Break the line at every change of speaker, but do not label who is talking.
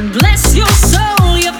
and bless your soul. Your